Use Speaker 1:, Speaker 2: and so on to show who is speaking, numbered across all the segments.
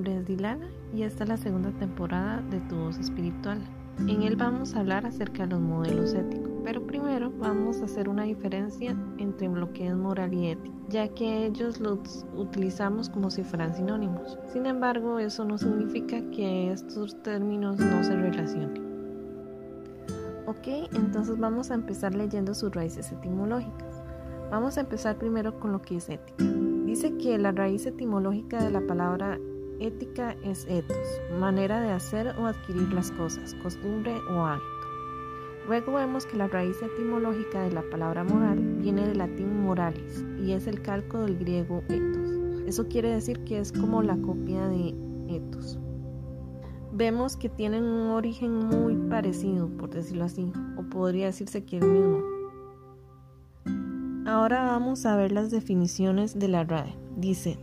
Speaker 1: nombre es Dilana y esta es la segunda temporada de Tu Voz Espiritual. En él vamos a hablar acerca de los modelos éticos, pero primero vamos a hacer una diferencia entre lo que es moral y ética, ya que ellos los utilizamos como si fueran sinónimos. Sin embargo, eso no significa que estos términos no se relacionen. Ok, entonces vamos a empezar leyendo sus raíces etimológicas. Vamos a empezar primero con lo que es ética. Dice que la raíz etimológica de la palabra ética es ethos, manera de hacer o adquirir las cosas, costumbre o hábito. Luego vemos que la raíz etimológica de la palabra moral viene del latín moralis y es el calco del griego ethos. Eso quiere decir que es como la copia de ethos. Vemos que tienen un origen muy parecido, por decirlo así, o podría decirse que el mismo. Ahora vamos a ver las definiciones de la RAE. Dice,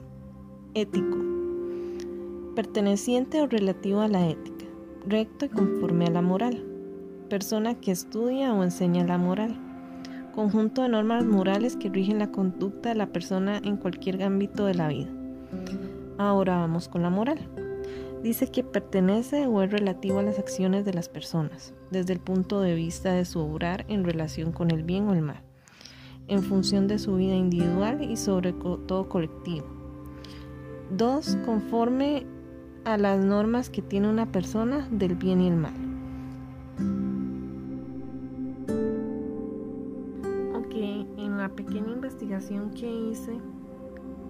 Speaker 1: ético, perteneciente o relativo a la ética, recto y conforme a la moral, persona que estudia o enseña la moral, conjunto de normas morales que rigen la conducta de la persona en cualquier ámbito de la vida. Ahora vamos con la moral. Dice que pertenece o es relativo a las acciones de las personas, desde el punto de vista de su obrar en relación con el bien o el mal en función de su vida individual y sobre todo colectivo. Dos, conforme a las normas que tiene una persona del bien y el mal. Ok, en la pequeña investigación que hice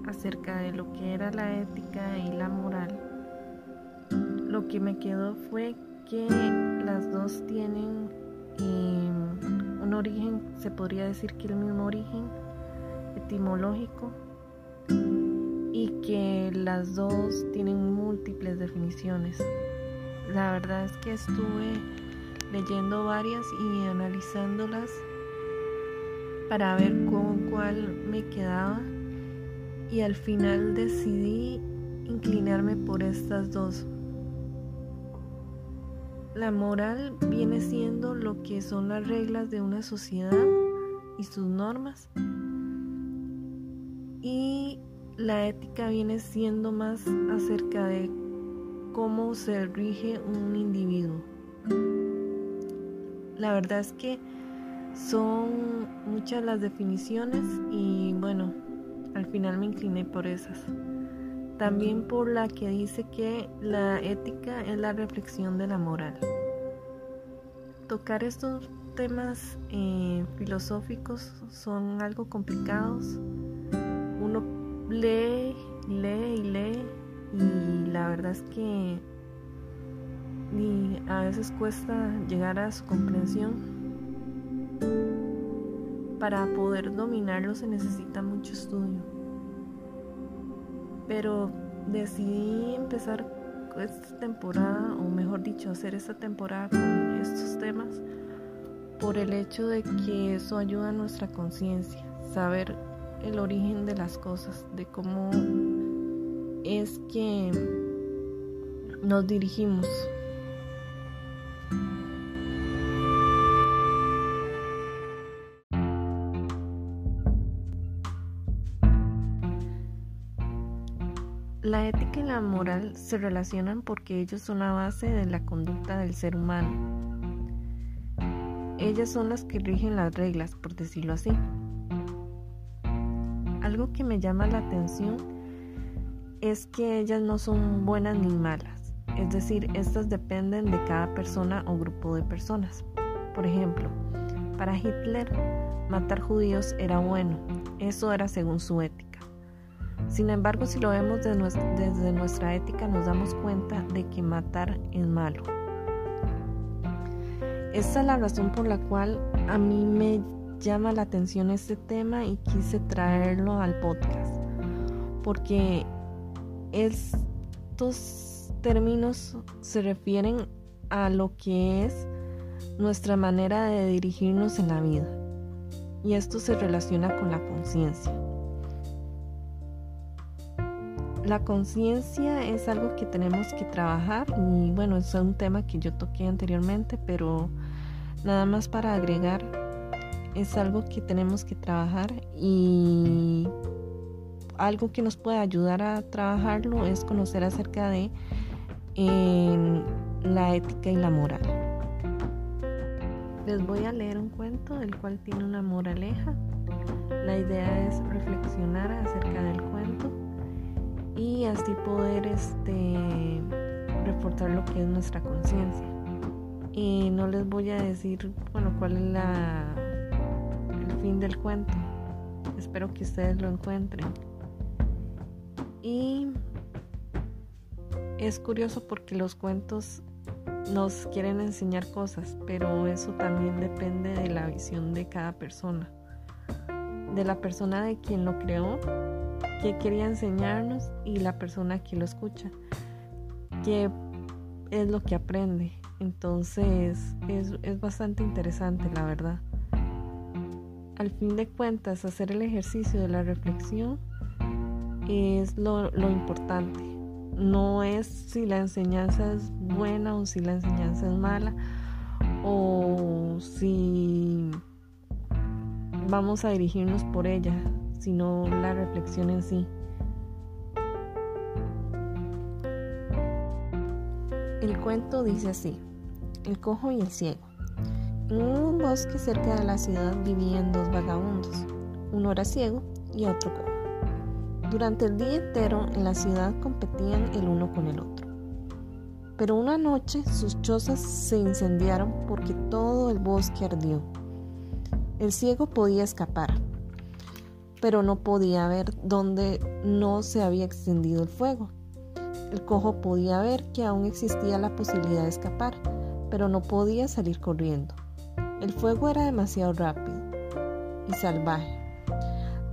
Speaker 1: acerca de lo que era la ética y la moral, lo que me quedó fue que las dos tienen eh, un origen, se podría decir que el mismo origen etimológico y que las dos tienen múltiples definiciones. La verdad es que estuve leyendo varias y analizándolas para ver con cuál me quedaba y al final decidí inclinarme por estas dos la moral viene siendo lo que son las reglas de una sociedad y sus normas. Y la ética viene siendo más acerca de cómo se rige un individuo. La verdad es que son muchas las definiciones y bueno, al final me incliné por esas. También por la que dice que la ética es la reflexión de la moral. Tocar estos temas eh, filosóficos son algo complicados. Lee, lee y lee. Y la verdad es que a veces cuesta llegar a su comprensión. Para poder dominarlo se necesita mucho estudio. Pero decidí empezar esta temporada, o mejor dicho, hacer esta temporada con estos temas por el hecho de que eso ayuda a nuestra conciencia, saber el origen de las cosas, de cómo es que nos dirigimos La ética y la moral se relacionan porque ellos son la base de la conducta del ser humano. Ellas son las que rigen las reglas, por decirlo así. Algo que me llama la atención es que ellas no son buenas ni malas, es decir, estas dependen de cada persona o grupo de personas. Por ejemplo, para Hitler, matar judíos era bueno, eso era según su ética. Sin embargo, si lo vemos desde nuestra ética, nos damos cuenta de que matar es malo. Esta es la razón por la cual a mí me llama la atención este tema y quise traerlo al podcast. Porque estos términos se refieren a lo que es nuestra manera de dirigirnos en la vida. Y esto se relaciona con la conciencia. La conciencia es algo que tenemos que trabajar y bueno, es un tema que yo toqué anteriormente, pero nada más para agregar, es algo que tenemos que trabajar y algo que nos puede ayudar a trabajarlo es conocer acerca de la ética y la moral. Les voy a leer un cuento el cual tiene una moraleja. La idea es reflexionar acerca del cuento y así poder este, reforzar lo que es nuestra conciencia. Y no les voy a decir, bueno, cuál es la, del cuento. Espero que ustedes lo encuentren. Y es curioso porque los cuentos nos quieren enseñar cosas, pero eso también depende de la visión de cada persona, de la persona de quien lo creó, que quería enseñarnos y la persona que lo escucha, que es lo que aprende. Entonces es, es bastante interesante, la verdad. Al fin de cuentas, hacer el ejercicio de la reflexión es lo, importante no es si la enseñanza es buena o si la enseñanza es mala o si vamos a dirigirnos por ella, sino la reflexión en sí. El cuento dice así, el cojo y el ciego. En un bosque cerca de la ciudad vivían dos vagabundos, uno era ciego y otro cojo. Durante el día entero en la ciudad competían el uno con el otro. Pero una noche sus chozas se incendiaron porque todo el bosque ardió. El ciego podía escapar, pero no podía ver dónde no se había extendido el fuego. El cojo podía ver que aún existía la posibilidad de escapar, pero no podía salir corriendo. El fuego era demasiado rápido y salvaje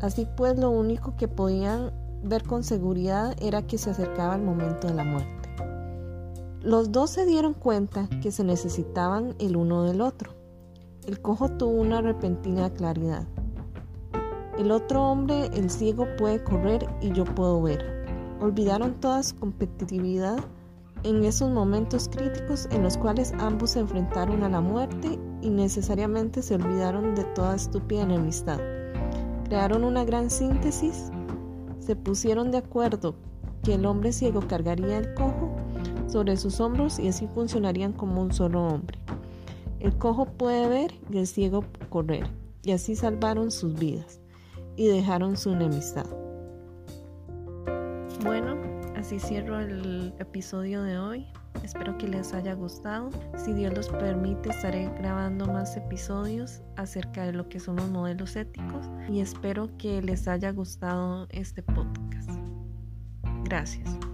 Speaker 1: Así pues, lo único que podían ver con seguridad era que se acercaba el momento de la muerte. Los dos se dieron cuenta que se necesitaban el uno del otro. El cojo tuvo una repentina claridad. El otro hombre, el ciego, puede correr y yo puedo ver. Olvidaron toda su competitividad en esos momentos críticos en los cuales ambos se enfrentaron a la muerte y necesariamente se olvidaron de toda estúpida enemistad crearon una gran síntesis, se pusieron de acuerdo que el hombre ciego cargaría el cojo sobre sus hombros y así funcionarían como un solo hombre. El cojo puede ver y el ciego correr, y así salvaron sus vidas y dejaron su enemistad. Bueno, así cierro el episodio de hoy. Espero que les haya gustado. Si Dios los permite, estaré grabando más episodios acerca de lo que son los modelos éticos y espero que les haya gustado este podcast. Gracias.